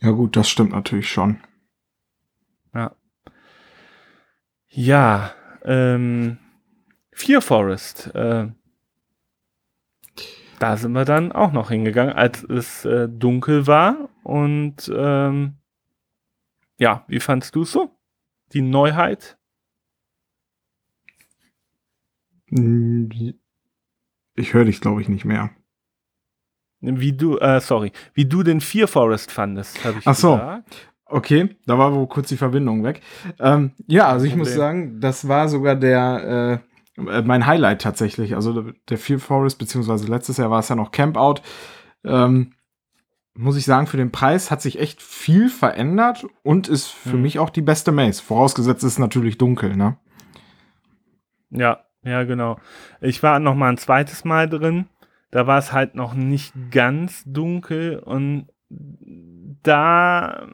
S2: Ja gut, das stimmt natürlich schon.
S1: Ja. Ja, ähm, Fear Forest, äh, da sind wir dann auch noch hingegangen, als es äh, dunkel war. Und ähm, ja, wie fandst du es so? Die Neuheit?
S2: Ich höre dich, glaube ich, nicht mehr.
S1: Wie du, äh, sorry, wie du den Fear Forest fandest, habe ich
S2: Ach so. Gesagt. Okay, da war wohl kurz die Verbindung weg. Ähm, ja, also ich muss sagen, das war sogar der, äh, mein Highlight tatsächlich. Also der Fear Forest, beziehungsweise letztes Jahr war es ja noch Campout. Ähm, muss ich sagen, für den Preis hat sich echt viel verändert und ist für mhm. mich auch die beste Maze. Vorausgesetzt ist natürlich dunkel, ne?
S1: Ja, ja, genau. Ich war noch mal ein zweites Mal drin. Da war es halt noch nicht ganz dunkel und da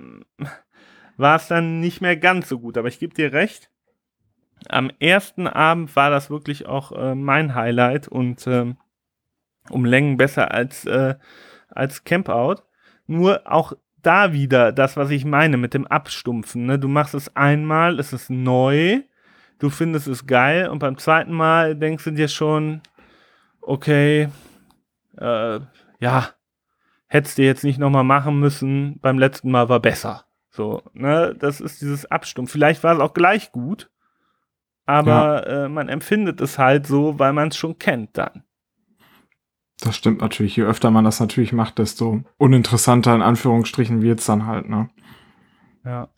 S1: war es dann nicht mehr ganz so gut. Aber ich gebe dir recht, am ersten Abend war das wirklich auch äh, mein Highlight und äh, um Längen besser als, äh, als Campout. Nur auch da wieder das, was ich meine mit dem Abstumpfen. Ne? Du machst es einmal, es ist neu, du findest es geil und beim zweiten Mal denkst du dir schon, okay, äh, ja, hättest du jetzt nicht nochmal machen müssen, beim letzten Mal war besser. So, ne, das ist dieses Abstumpfen. Vielleicht war es auch gleich gut, aber ja. äh, man empfindet es halt so, weil man es schon kennt dann.
S2: Das stimmt natürlich. Je öfter man das natürlich macht, desto uninteressanter in Anführungsstrichen wird es dann halt, ne?
S1: Ja.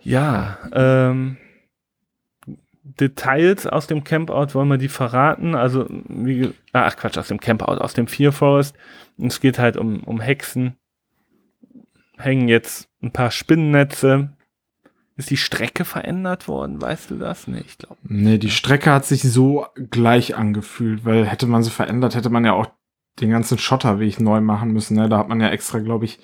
S1: Ja, ähm, Details aus dem Campout wollen wir die verraten. Also, wie, ach Quatsch, aus dem Campout, aus dem Fear Forest. Es geht halt um, um Hexen. Hängen jetzt ein paar Spinnennetze ist die Strecke verändert worden? Weißt du das? Nee, ich glaube.
S2: Nee, die Strecke hat sich so gleich angefühlt, weil hätte man sie verändert, hätte man ja auch den ganzen Schotterweg neu machen müssen. Ne? Da hat man ja extra, glaube ich,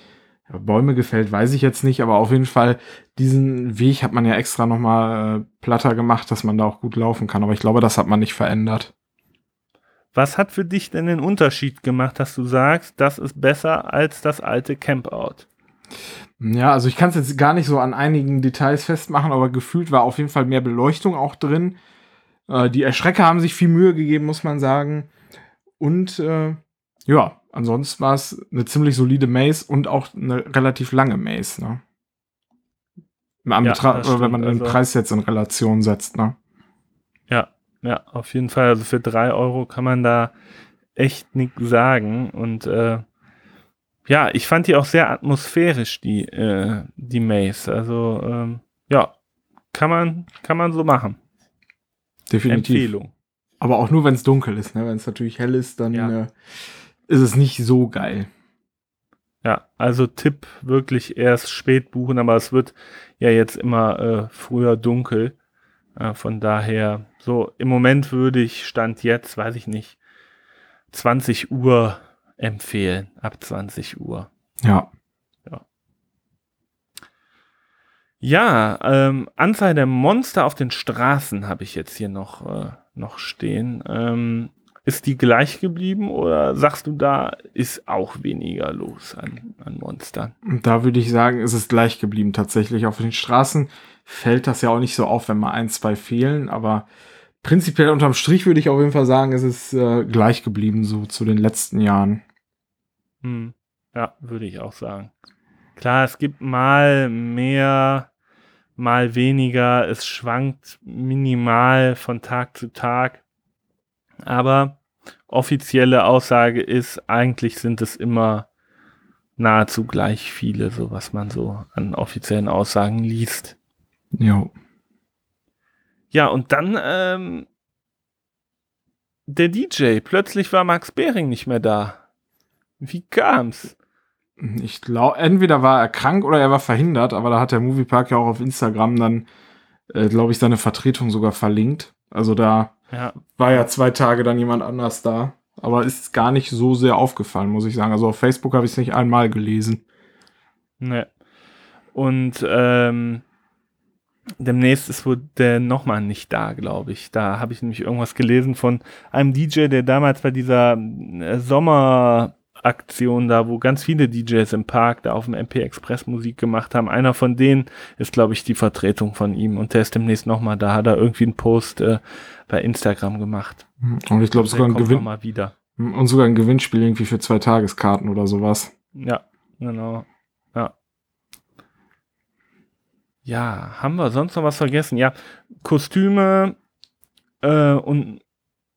S2: Bäume gefällt, weiß ich jetzt nicht, aber auf jeden Fall diesen Weg hat man ja extra nochmal äh, platter gemacht, dass man da auch gut laufen kann. Aber ich glaube, das hat man nicht verändert.
S1: Was hat für dich denn den Unterschied gemacht, dass du sagst, das ist besser als das alte Campout?
S2: Ja, also ich kann es jetzt gar nicht so an einigen Details festmachen, aber gefühlt war auf jeden Fall mehr Beleuchtung auch drin. Äh, die Erschrecker haben sich viel Mühe gegeben, muss man sagen. Und äh, ja, ansonsten war es eine ziemlich solide Maze und auch eine relativ lange Maze, ne? Am ja, Betra wenn man den also, Preis jetzt in Relation setzt, ne?
S1: Ja, ja, auf jeden Fall. Also für drei Euro kann man da echt nichts sagen. Und äh, ja, ich fand die auch sehr atmosphärisch, die, äh, die Maze. Also, ähm, ja, kann man, kann man so machen.
S2: Definitiv. Empfehlung. Aber auch nur, wenn es dunkel ist. Ne? Wenn es natürlich hell ist, dann ja. äh, ist es nicht so geil.
S1: Ja, also Tipp wirklich erst spät buchen, aber es wird ja jetzt immer äh, früher dunkel. Äh, von daher, so im Moment würde ich Stand jetzt, weiß ich nicht, 20 Uhr empfehlen, ab 20 Uhr.
S2: Ja.
S1: Ja, ja ähm, Anzahl der Monster auf den Straßen habe ich jetzt hier noch, äh, noch stehen. Ähm, ist die gleich geblieben oder sagst du, da ist auch weniger los an, an Monstern?
S2: Da würde ich sagen, ist es gleich geblieben tatsächlich. Auf den Straßen fällt das ja auch nicht so auf, wenn mal ein, zwei fehlen. Aber prinzipiell unterm Strich würde ich auf jeden Fall sagen, es ist äh, gleich geblieben so zu den letzten Jahren.
S1: Hm. Ja, würde ich auch sagen. Klar, es gibt mal mehr, mal weniger. Es schwankt minimal von Tag zu Tag. Aber offizielle Aussage ist, eigentlich sind es immer nahezu gleich viele, so was man so an offiziellen Aussagen liest.
S2: Ja.
S1: Ja, und dann ähm, der DJ. Plötzlich war Max Behring nicht mehr da. Wie kam's?
S2: Ich glaube, entweder war er krank oder er war verhindert, aber da hat der Moviepark ja auch auf Instagram dann, äh, glaube ich, seine Vertretung sogar verlinkt. Also da
S1: Ja,
S2: war ja zwei Tage dann jemand anders da. Aber ist gar nicht so sehr aufgefallen, muss ich sagen. Also auf Facebook habe ich es nicht einmal gelesen.
S1: ne. Und ähm, demnächst ist wohl der nochmal nicht da, glaube ich. Da habe ich nämlich irgendwas gelesen von einem DJ, der damals bei dieser äh, Sommeraktion da, wo ganz viele DJs im Park da auf dem MP Express Musik gemacht haben. Einer von denen ist, glaube ich, die Vertretung von ihm und der ist demnächst nochmal da. Hat er irgendwie einen Post äh, bei Instagram gemacht.
S2: Und ich glaube sogar ein Gewinn
S1: noch mal wieder.
S2: und sogar ein Gewinnspiel irgendwie für zwei Tageskarten oder sowas.
S1: Ja, genau. Ja. Ja, haben wir sonst noch was vergessen? Ja, Kostüme äh, und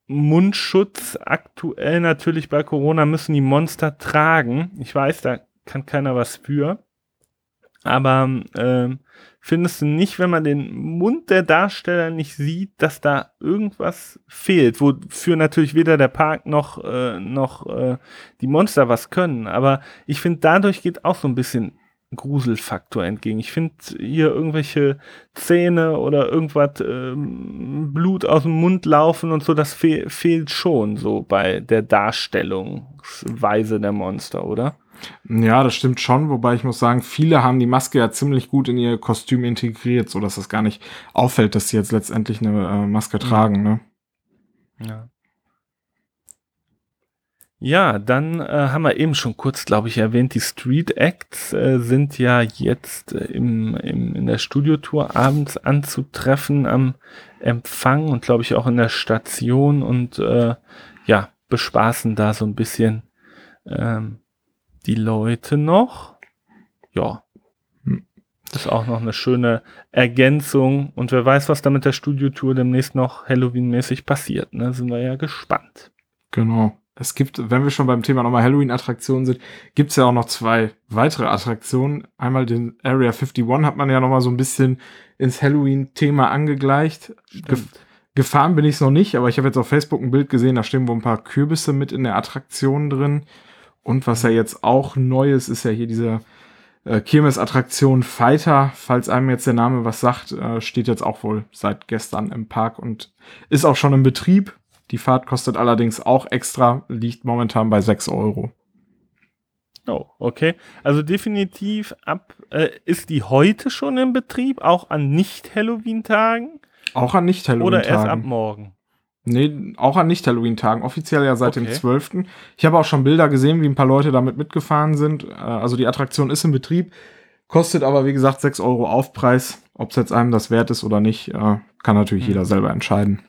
S1: Mundschutz aktuell natürlich bei Corona müssen die Monster tragen. Ich weiß, da kann keiner was für. Aber ähm, findest du nicht, wenn man den Mund der Darsteller nicht sieht, dass da irgendwas fehlt, wofür natürlich weder der Park noch, äh, noch äh, die Monster was können. Aber ich finde, dadurch geht auch so ein bisschen Gruselfaktor entgegen. Ich finde hier irgendwelche Zähne oder irgendwas ähm, Blut aus dem Mund laufen und so, das fe fehlt schon so bei der Darstellungsweise der Monster, oder?
S2: Ja, das stimmt schon, wobei ich muss sagen, viele haben die Maske ja ziemlich gut in ihr Kostüm integriert, so dass das gar nicht auffällt, dass sie jetzt letztendlich eine äh, Maske tragen, ne?
S1: Ja. Ja, dann äh, haben wir eben schon kurz, glaube ich, erwähnt, die Street Acts äh, sind ja jetzt äh, im, im, in der Studiotour abends anzutreffen am Empfang und glaube ich auch in der Station und äh, ja, bespaßen da so ein bisschen ähm, die Leute noch. Ja.
S2: Hm.
S1: Das ist auch noch eine schöne Ergänzung und wer weiß, was da mit der Studiotour demnächst noch Halloween-mäßig passiert. Ne? Sind wir ja gespannt.
S2: Genau. Es gibt, wenn wir schon beim Thema nochmal Halloween-Attraktionen sind, gibt es ja auch noch zwei weitere Attraktionen. Einmal den Area 51 hat man ja nochmal so ein bisschen ins Halloween-Thema angegleicht. Gef gefahren bin ich es noch nicht, aber ich habe jetzt auf Facebook ein Bild gesehen, da stehen wohl ein paar Kürbisse mit in der Attraktion drin. Und was ja jetzt auch neu ist, ist ja hier diese äh, Kirmes-Attraktion Fighter. Falls einem jetzt der Name was sagt, äh, steht jetzt auch wohl seit gestern im Park und ist auch schon im Betrieb. Die Fahrt kostet allerdings auch extra, liegt momentan bei 6 Euro.
S1: Oh, okay. Also definitiv ab, äh, ist die heute schon im Betrieb, auch an Nicht-Halloween-Tagen?
S2: Auch an
S1: Oder erst ab
S2: Nicht-Halloween-Tagen.
S1: morgen?
S2: Nee, auch an Nicht-Halloween-Tagen. Offiziell ja seit dem
S1: Okay.
S2: 12. Ich habe auch schon Bilder gesehen, wie ein paar Leute damit mitgefahren sind. Äh, Also die Attraktion ist im Betrieb, kostet aber wie gesagt 6 Euro Aufpreis. Ob es jetzt einem das wert ist oder nicht, äh, kann natürlich
S1: Mhm.
S2: jeder selber entscheiden.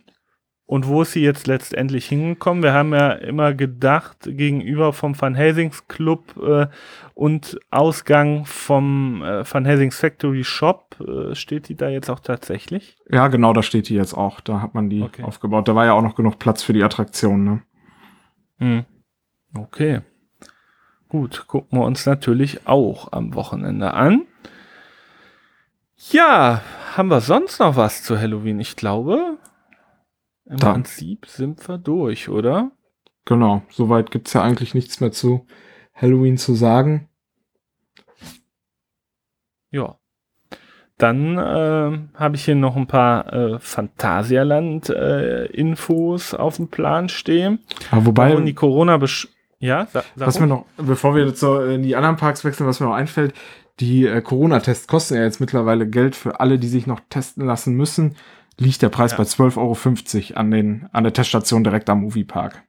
S1: Und wo ist sie jetzt letztendlich hingekommen? Wir haben ja immer gedacht, gegenüber vom Van Helsings Club äh, und Ausgang vom äh, Van Helsings Factory Shop, äh, steht die da jetzt auch tatsächlich?
S2: Ja, genau, da steht die jetzt auch. Da hat man die
S1: Okay.
S2: aufgebaut. Da war ja auch noch genug Platz für die Attraktion. Ne?
S1: Hm. Okay. Gut, gucken wir uns natürlich auch am Wochenende an. Ja, haben wir sonst noch was zu Halloween? Ich glaube, im
S2: Da.
S1: Prinzip sind wir durch, oder?
S2: Genau, soweit gibt's ja eigentlich nichts mehr zu Halloween zu sagen.
S1: Ja. Dann ähm, habe ich hier noch ein paar äh, Phantasialand-Infos auf dem Plan stehen.
S2: Aber wobei,
S1: Warum die Corona besch ja, sa sag
S2: was mir noch, bevor wir jetzt so in die anderen Parks wechseln, was mir noch einfällt, die äh, Corona-Tests kosten ja jetzt mittlerweile Geld für alle, die sich noch testen lassen müssen. Liegt der Preis
S1: Ja.
S2: bei 12,50 Euro an, den, an der Teststation direkt am Moviepark.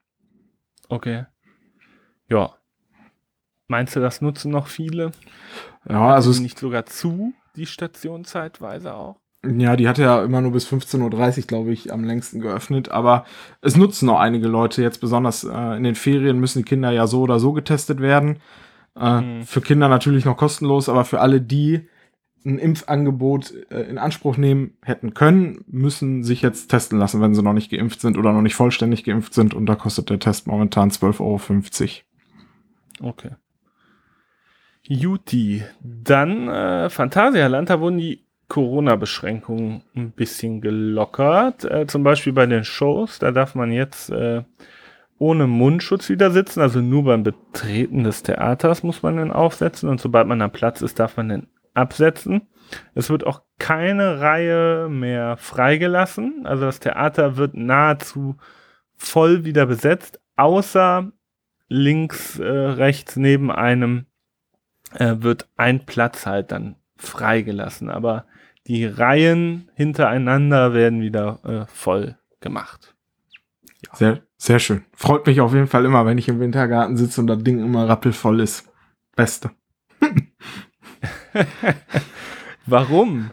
S1: Okay. Ja. Meinst du, das nutzen noch viele?
S2: Ja, also es,
S1: die nicht sogar zu, die Station zeitweise auch?
S2: Ja, die hatte ja immer nur bis 15.30 Uhr, glaube ich, am längsten geöffnet. Aber es nutzen noch einige Leute jetzt, besonders äh, in den Ferien müssen die Kinder ja so oder so getestet werden. Äh, mhm. Für Kinder natürlich noch kostenlos, aber für alle, die ein Impfangebot äh, in Anspruch nehmen hätten können, müssen sich jetzt testen lassen, wenn sie noch nicht geimpft sind oder noch nicht vollständig geimpft sind. Und da kostet der Test momentan 12,50
S1: Euro. Okay. Juti. Dann äh, Phantasialand, da wurden die Corona-Beschränkungen ein bisschen gelockert. Äh, zum Beispiel bei den Shows, da darf man jetzt äh, ohne Mundschutz wieder sitzen, also nur beim Betreten des Theaters muss man den aufsetzen und sobald man am Platz ist, darf man den absetzen. Es wird auch keine Reihe mehr freigelassen, also das Theater wird nahezu voll wieder besetzt, außer links, äh, rechts neben einem äh, wird ein Platz halt dann freigelassen, aber die Reihen hintereinander werden wieder äh, voll gemacht.
S2: Ja. Sehr, sehr schön. Freut mich auf jeden Fall immer, wenn ich im Wintergarten sitze und das Ding immer rappelvoll ist. Beste. (laughs)
S1: Warum?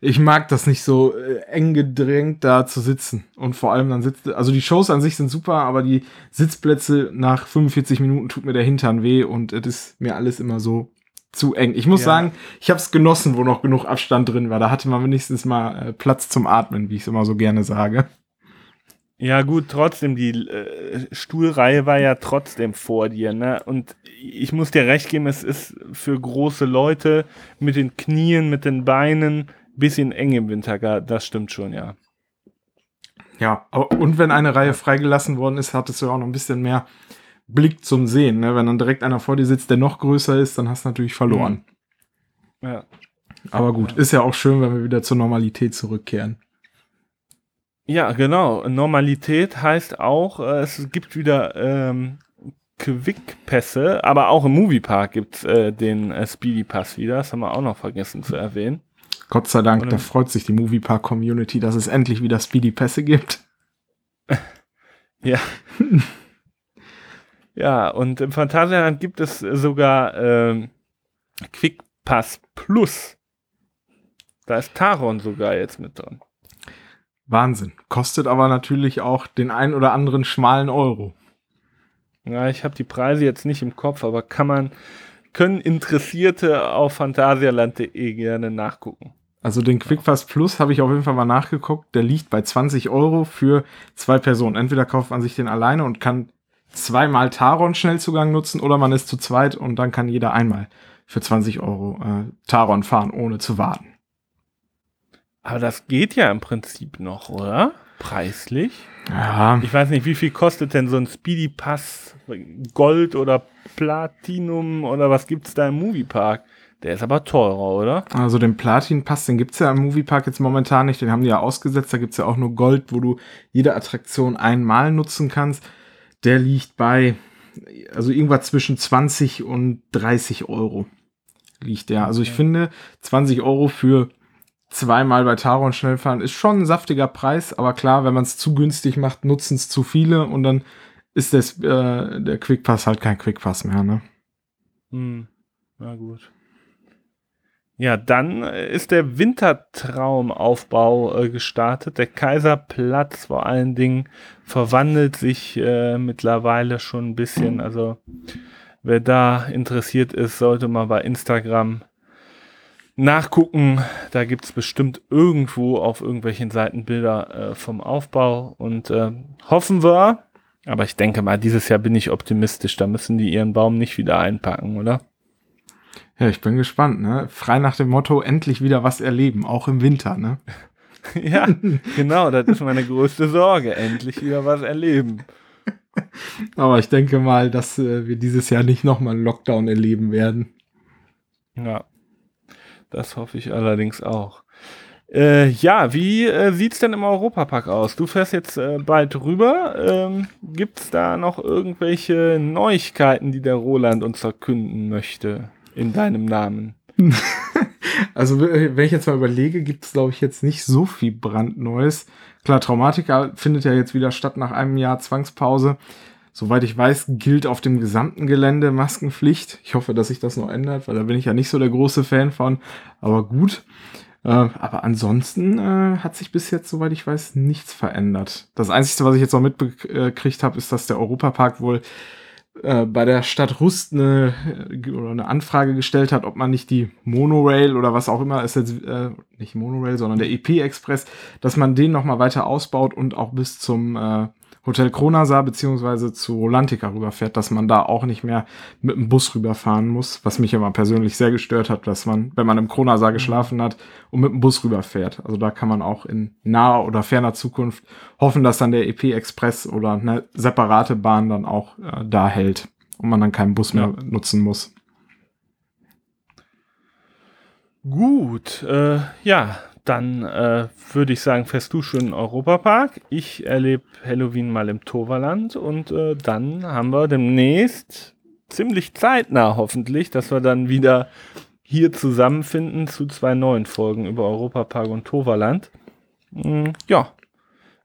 S2: Ich mag das nicht so äh, eng gedrängt da zu sitzen. Und vor allem dann sitzt, also die Shows an sich sind super, aber die Sitzplätze nach 45 Minuten tut mir der Hintern weh und es ist mir alles immer so zu eng. Ich muss ja. sagen, ich habe es genossen, wo noch genug Abstand drin war. Da hatte man wenigstens mal äh, Platz zum Atmen, wie ich es immer so gerne sage.
S1: Ja, gut, trotzdem, die äh, Stuhlreihe war ja trotzdem vor dir, ne? Und ich muss dir recht geben, es ist für große Leute mit den Knien, mit den Beinen bisschen eng im Winter, das stimmt schon, ja.
S2: Ja, und wenn eine Reihe freigelassen worden ist, hattest du auch noch ein bisschen mehr Blick zum Sehen. Ne? Wenn dann direkt einer vor dir sitzt, der noch größer ist, dann hast du natürlich verloren.
S1: Mhm. Ja.
S2: Aber gut, ist ja auch schön, wenn wir wieder zur Normalität zurückkehren.
S1: Ja, genau. Normalität heißt auch, äh, es gibt wieder ähm, Quick-Pässe, aber auch im Moviepark gibt es äh, den äh, Speedy Pass wieder. Das haben wir auch noch vergessen zu erwähnen.
S2: Gott sei Dank, Und, da freut sich die Moviepark-Community, dass es endlich wieder Speedy Pässe gibt. (laughs)
S1: ja. (laughs) Ja, und im Phantasialand gibt es sogar ähm, Quick Pass Plus. Da ist Taron sogar jetzt mit drin.
S2: Wahnsinn. Kostet aber natürlich auch den ein oder anderen schmalen Euro.
S1: Ja, ich habe die Preise jetzt nicht im Kopf, aber kann man, können Interessierte auf phantasialand.de gerne nachgucken.
S2: Also den Quickfast Plus habe ich auf jeden Fall mal nachgeguckt. Der liegt bei 20 Euro für zwei Personen. Entweder kauft man sich den alleine und kann zweimal Taron Schnellzugang nutzen oder man ist zu zweit und dann kann jeder einmal für 20 Euro äh, Taron fahren, ohne zu warten.
S1: Aber das geht ja im Prinzip noch, oder? Preislich?
S2: Ja.
S1: Ich weiß nicht, wie viel kostet denn so ein Speedy Pass Gold oder Platinum oder was gibt's da im Moviepark? Der ist aber teurer, oder?
S2: Also den Platin-Pass, den gibt's ja im Moviepark jetzt momentan nicht. Den haben die ja ausgesetzt. Da gibt's ja auch nur Gold, wo du jede Attraktion einmal nutzen kannst der liegt bei, also irgendwas zwischen 20 und 30 Euro liegt der. Also ich finde, 20 Euro für zweimal bei Taron Schnellfahren ist schon ein saftiger Preis, aber klar, wenn man es zu günstig macht, nutzen es zu viele und dann ist das, äh, der Quickpass halt kein Quickpass mehr, ne?
S1: Hm, na gut. Ja, dann ist der Wintertraumaufbau äh, gestartet. Der Kaiserplatz vor allen Dingen verwandelt sich äh, mittlerweile schon ein bisschen. Also wer da interessiert ist, sollte mal bei Instagram nachgucken. Da gibt's bestimmt irgendwo auf irgendwelchen Seiten Bilder äh, vom Aufbau. Und äh, hoffen wir, aber ich denke mal, dieses Jahr bin ich optimistisch. Da müssen die ihren Baum nicht wieder einpacken, oder?
S2: Ja, ich bin gespannt, ne? Frei nach dem Motto, endlich wieder was erleben, auch im Winter, ne? (laughs)
S1: ja, (laughs) genau, das ist meine größte Sorge, endlich wieder was erleben. (laughs)
S2: Aber ich denke mal, dass äh, wir dieses Jahr nicht nochmal einen Lockdown erleben werden.
S1: Ja, das hoffe ich allerdings auch. Äh, ja, wie äh, es denn im Europapark aus? Du fährst jetzt äh, bald rüber. Ähm, es da noch irgendwelche Neuigkeiten, die der Roland uns verkünden möchte? in deinem Namen. (laughs)
S2: also, wenn ich jetzt mal überlege, gibt es, glaube ich, jetzt nicht so viel brandneues. Klar, Traumatika findet ja jetzt wieder statt nach einem Jahr Zwangspause. Soweit ich weiß, gilt auf dem gesamten Gelände Maskenpflicht. Ich hoffe, dass sich das noch ändert, weil da bin ich ja nicht so der große Fan von. Aber gut. Äh, aber ansonsten äh, hat sich bis jetzt, soweit ich weiß, nichts verändert. Das Einzige, was ich jetzt noch mitbekriegt habe, ist, dass der Europapark wohl äh, bei der Stadt Rust eine, äh, eine Anfrage gestellt hat, ob man nicht die Monorail oder was auch immer ist jetzt äh, nicht Monorail, sondern der EP Express, dass man den noch mal weiter ausbaut und auch bis zum äh, Hotel Kronasar beziehungsweise zu Rolantica rüberfährt, dass man da auch nicht mehr mit dem Bus rüberfahren muss, was mich immer persönlich sehr gestört hat, dass man, wenn man im Kronasar geschlafen hat und mit dem Bus rüberfährt. Also da kann man auch in naher oder ferner Zukunft hoffen, dass dann der EP Express oder eine separate Bahn dann auch äh, da hält und man dann keinen Bus mehr ja. nutzen muss.
S1: Gut, äh, ja, dann äh, würde ich sagen, fährst du schön in Europapark. Ich erlebe Halloween mal im Toverland und äh, dann haben wir demnächst ziemlich zeitnah hoffentlich, dass wir dann wieder hier zusammenfinden zu zwei neuen Folgen über Europapark und Toverland. Mhm, ja,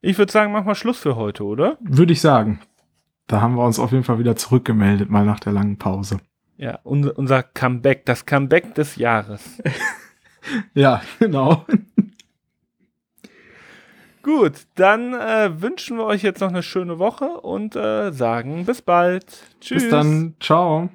S1: ich würde sagen, mach mal Schluss für heute, oder?
S2: Würde ich sagen. Da haben wir uns auf jeden Fall wieder zurückgemeldet, mal nach der langen Pause.
S1: Ja, unser, unser Comeback, das Comeback des Jahres. (laughs)
S2: ja, genau.
S1: Gut, dann äh, wünschen wir euch jetzt noch eine schöne Woche und äh, sagen bis bald.
S2: Tschüss. Bis dann. Ciao.